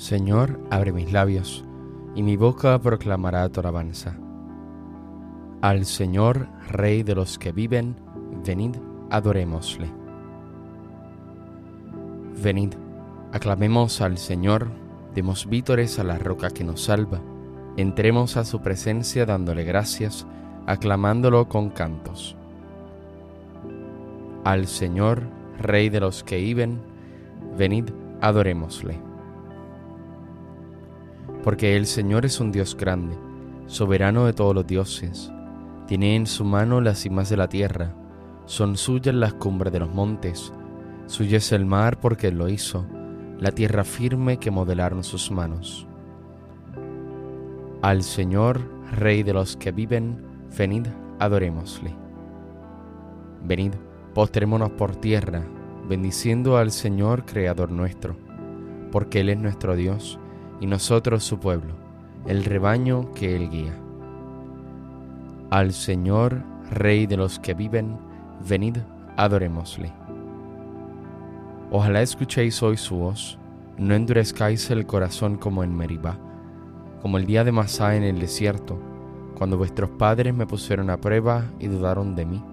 Señor, abre mis labios, y mi boca proclamará tu alabanza. Al Señor, Rey de los que viven, venid, adorémosle. Venid, aclamemos al Señor, demos vítores a la roca que nos salva, entremos a su presencia dándole gracias, aclamándolo con cantos. Al Señor, Rey de los que viven, venid, adorémosle porque el Señor es un Dios grande, soberano de todos los dioses. Tiene en su mano las cimas de la tierra, son suyas las cumbres de los montes, suyo es el mar porque Él lo hizo, la tierra firme que modelaron sus manos. Al Señor, Rey de los que viven, venid, adorémosle. Venid, postrémonos por tierra, bendiciendo al Señor, Creador nuestro, porque Él es nuestro Dios y nosotros su pueblo, el rebaño que él guía. Al Señor, Rey de los que viven, venid, adorémosle. Ojalá escuchéis hoy su voz, no endurezcáis el corazón como en Meribá, como el día de Masá en el desierto, cuando vuestros padres me pusieron a prueba y dudaron de mí,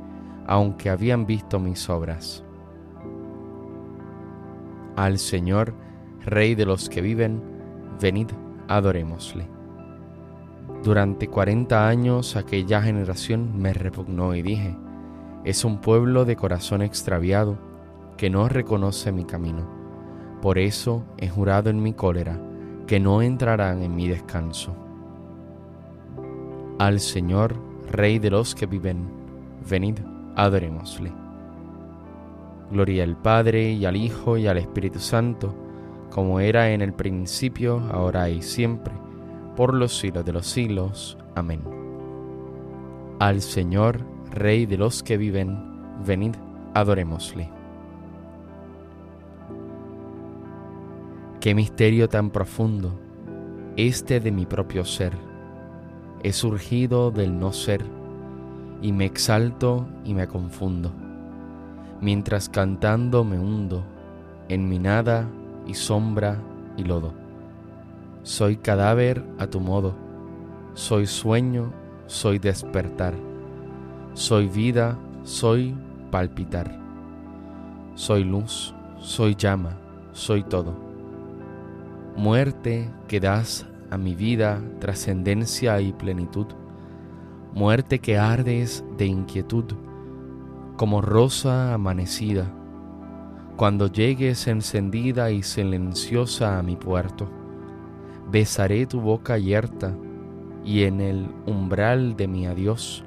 aunque habían visto mis obras. Al Señor, Rey de los que viven, venid, adorémosle. Durante cuarenta años aquella generación me repugnó y dije, es un pueblo de corazón extraviado que no reconoce mi camino. Por eso he jurado en mi cólera que no entrarán en mi descanso. Al Señor, Rey de los que viven, venid, adorémosle. Gloria al Padre y al Hijo y al Espíritu Santo, como era en el principio, ahora y siempre, por los siglos de los siglos. Amén. Al Señor, Rey de los que viven, venid, adorémosle. Qué misterio tan profundo, este de mi propio ser. He surgido del no ser, y me exalto y me confundo, mientras cantando me hundo en mi nada y sombra y lodo. Soy cadáver a tu modo, soy sueño, soy despertar, soy vida, soy palpitar, soy luz, soy llama, soy todo. Muerte que das a mi vida trascendencia y plenitud, muerte que ardes de inquietud, como rosa amanecida cuando llegues encendida y silenciosa a mi puerto, besaré tu boca abierta y en el umbral de mi adiós,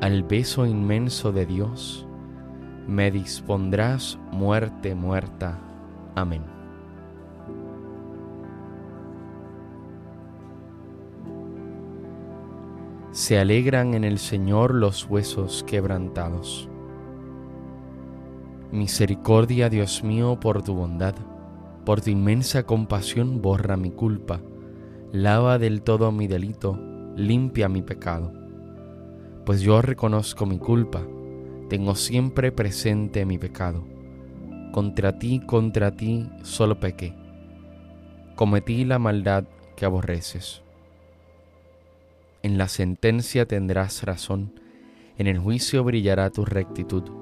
al beso inmenso de Dios, me dispondrás muerte muerta. Amén. Se alegran en el Señor los huesos quebrantados Misericordia, Dios mío, por tu bondad, por tu inmensa compasión, borra mi culpa, lava del todo mi delito, limpia mi pecado. Pues yo reconozco mi culpa, tengo siempre presente mi pecado. Contra ti, contra ti, solo pequé. Cometí la maldad que aborreces. En la sentencia tendrás razón, en el juicio brillará tu rectitud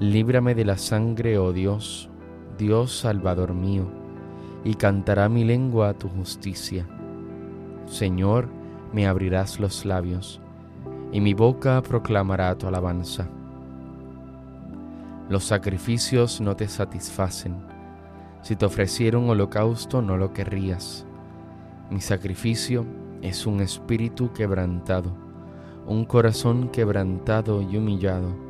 Líbrame de la sangre, oh Dios, Dios Salvador mío, y cantará mi lengua tu justicia. Señor, me abrirás los labios, y mi boca proclamará tu alabanza. Los sacrificios no te satisfacen. Si te ofreciera un holocausto no lo querrías. Mi sacrificio es un espíritu quebrantado, un corazón quebrantado y humillado,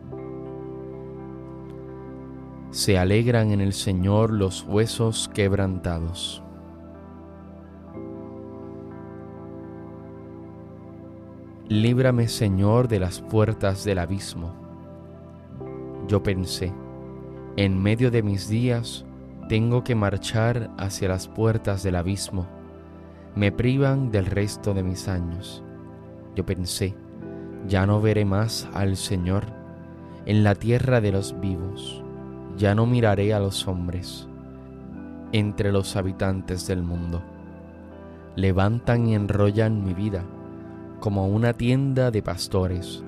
Se alegran en el Señor los huesos quebrantados. Líbrame, Señor, de las puertas del abismo. Yo pensé, en medio de mis días tengo que marchar hacia las puertas del abismo. Me privan del resto de mis años. Yo pensé, ya no veré más al Señor en la tierra de los vivos. Ya no miraré a los hombres entre los habitantes del mundo. Levantan y enrollan mi vida como una tienda de pastores,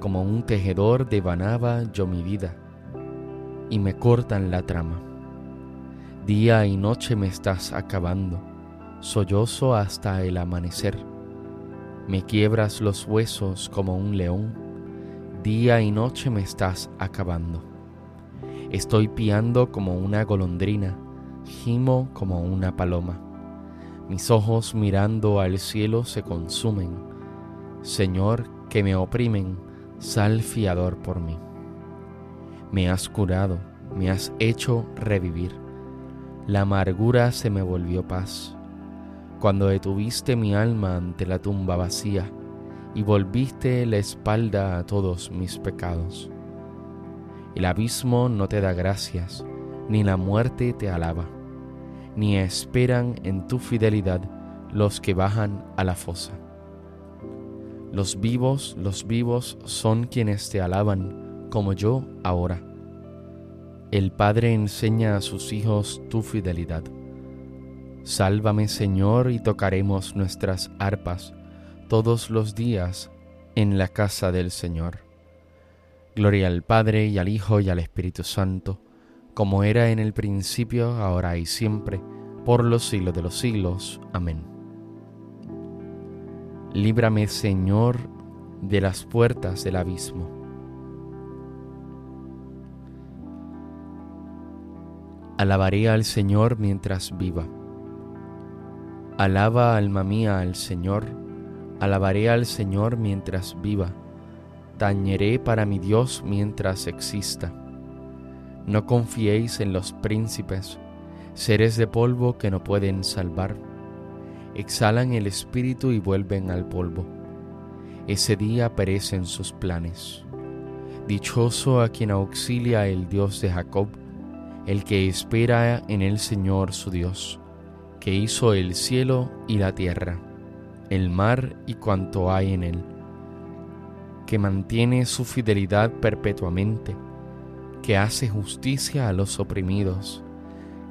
como un tejedor de banaba yo mi vida y me cortan la trama. Día y noche me estás acabando, sollozo hasta el amanecer. Me quiebras los huesos como un león, día y noche me estás acabando. Estoy piando como una golondrina, gimo como una paloma. Mis ojos mirando al cielo se consumen. Señor, que me oprimen, sal fiador por mí me has curado, me has hecho revivir. La amargura se me volvió paz. Cuando detuviste mi alma ante la tumba vacía y volviste la espalda a todos mis pecados. El abismo no te da gracias, ni la muerte te alaba, ni esperan en tu fidelidad los que bajan a la fosa. Los vivos, los vivos son quienes te alaban como yo ahora. El Padre enseña a sus hijos tu fidelidad. Sálvame Señor y tocaremos nuestras arpas todos los días en la casa del Señor. Gloria al Padre y al Hijo y al Espíritu Santo, como era en el principio, ahora y siempre, por los siglos de los siglos. Amén. Líbrame Señor de las puertas del abismo Alabaré al Señor mientras viva. Alaba alma mía al Señor, alabaré al Señor mientras viva, tañeré para mi Dios mientras exista. No confiéis en los príncipes, seres de polvo que no pueden salvar. Exhalan el espíritu y vuelven al polvo. Ese día perecen sus planes. Dichoso a quien auxilia el Dios de Jacob, el que espera en el Señor su Dios, que hizo el cielo y la tierra, el mar y cuanto hay en él, que mantiene su fidelidad perpetuamente, que hace justicia a los oprimidos,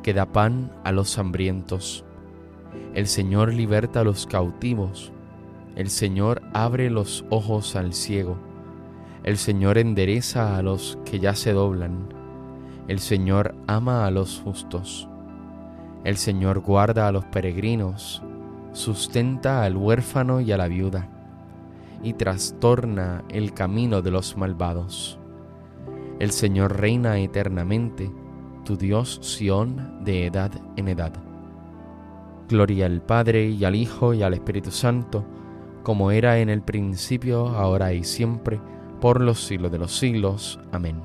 que da pan a los hambrientos. El Señor liberta a los cautivos, el Señor abre los ojos al ciego, el Señor endereza a los que ya se doblan, el Señor ama a los justos. El Señor guarda a los peregrinos, sustenta al huérfano y a la viuda, y trastorna el camino de los malvados. El Señor reina eternamente, tu Dios Sión de edad en edad. Gloria al Padre y al Hijo y al Espíritu Santo, como era en el principio, ahora y siempre, por los siglos de los siglos. Amén.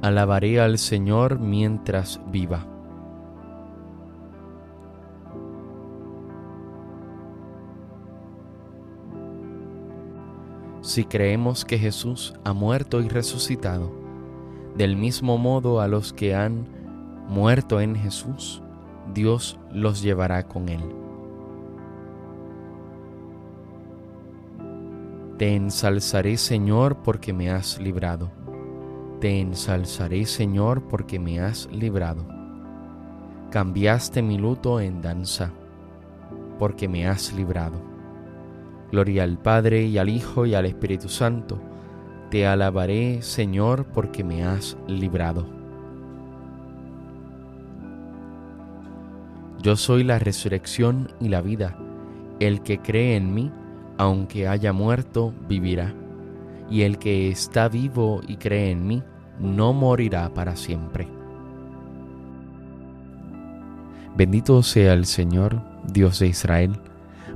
Alabaré al Señor mientras viva. Si creemos que Jesús ha muerto y resucitado, del mismo modo a los que han muerto en Jesús, Dios los llevará con él. Te ensalzaré, Señor, porque me has librado. Te ensalzaré, Señor, porque me has librado. Cambiaste mi luto en danza, porque me has librado. Gloria al Padre y al Hijo y al Espíritu Santo. Te alabaré, Señor, porque me has librado. Yo soy la resurrección y la vida. El que cree en mí, aunque haya muerto, vivirá. Y el que está vivo y cree en mí, no morirá para siempre. Bendito sea el Señor, Dios de Israel,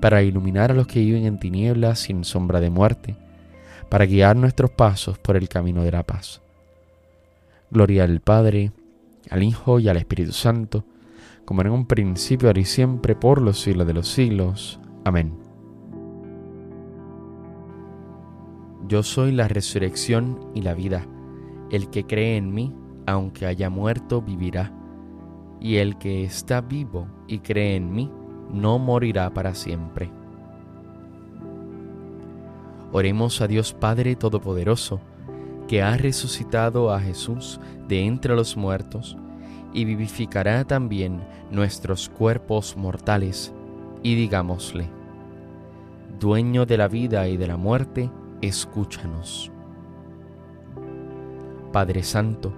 para iluminar a los que viven en tinieblas sin sombra de muerte, para guiar nuestros pasos por el camino de la paz. Gloria al Padre, al Hijo y al Espíritu Santo, como en un principio, ahora y siempre, por los siglos de los siglos. Amén. Yo soy la resurrección y la vida. El que cree en mí, aunque haya muerto, vivirá. Y el que está vivo y cree en mí, no morirá para siempre. Oremos a Dios Padre Todopoderoso, que ha resucitado a Jesús de entre los muertos, y vivificará también nuestros cuerpos mortales, y digámosle, Dueño de la vida y de la muerte, escúchanos. Padre Santo,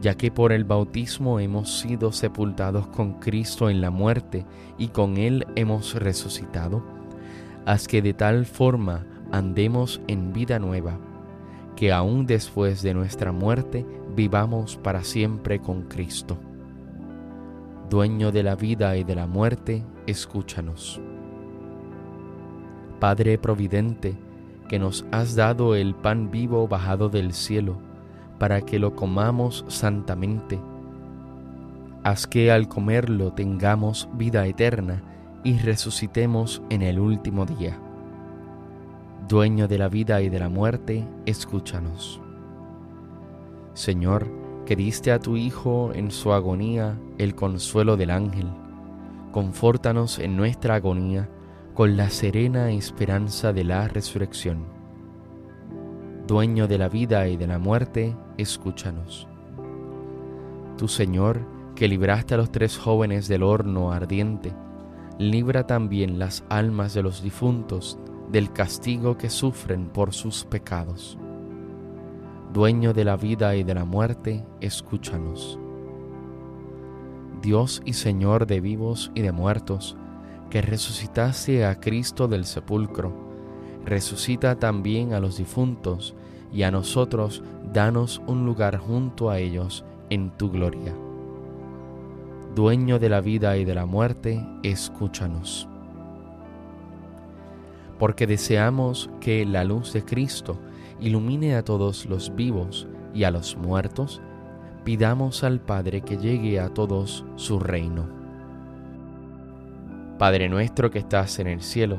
ya que por el bautismo hemos sido sepultados con Cristo en la muerte y con Él hemos resucitado, haz que de tal forma andemos en vida nueva, que aún después de nuestra muerte vivamos para siempre con Cristo. Dueño de la vida y de la muerte, escúchanos. Padre Providente, que nos has dado el pan vivo bajado del cielo, para que lo comamos santamente. Haz que al comerlo tengamos vida eterna y resucitemos en el último día. Dueño de la vida y de la muerte, escúchanos. Señor, que diste a tu Hijo en su agonía el consuelo del ángel, confórtanos en nuestra agonía con la serena esperanza de la resurrección. Dueño de la vida y de la muerte, escúchanos. Tu Señor, que libraste a los tres jóvenes del horno ardiente, libra también las almas de los difuntos del castigo que sufren por sus pecados. Dueño de la vida y de la muerte, escúchanos. Dios y Señor de vivos y de muertos, que resucitase a Cristo del sepulcro, resucita también a los difuntos y a nosotros danos un lugar junto a ellos en tu gloria. Dueño de la vida y de la muerte, escúchanos. Porque deseamos que la luz de Cristo ilumine a todos los vivos y a los muertos, pidamos al Padre que llegue a todos su reino. Padre nuestro que estás en el cielo,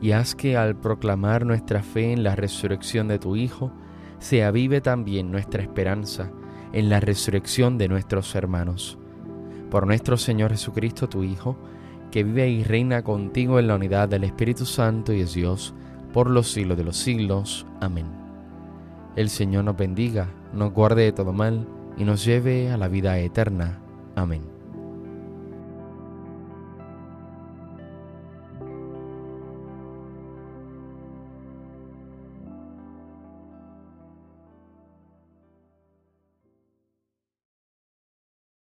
y haz que al proclamar nuestra fe en la resurrección de tu Hijo, se avive también nuestra esperanza en la resurrección de nuestros hermanos. Por nuestro Señor Jesucristo, tu Hijo, que vive y reina contigo en la unidad del Espíritu Santo y es Dios, por los siglos de los siglos. Amén. El Señor nos bendiga, nos guarde de todo mal y nos lleve a la vida eterna. Amén.